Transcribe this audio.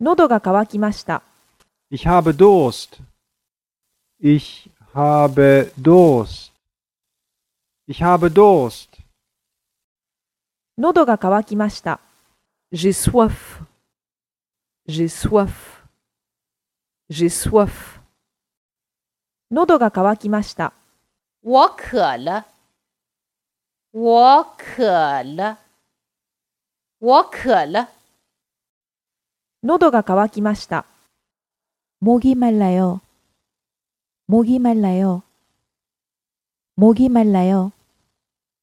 喉が渇きました。Ich habe Durst. Ich habe Durst. Ich habe Durst. 喉が渇きました。J'ai soif. J'ai soif. J'ai soif. 喉が渇きました。我渴了，我渴了，我渴了。喉が渇きました。 목이 말라요. 목이 말라요. 목이 말라요.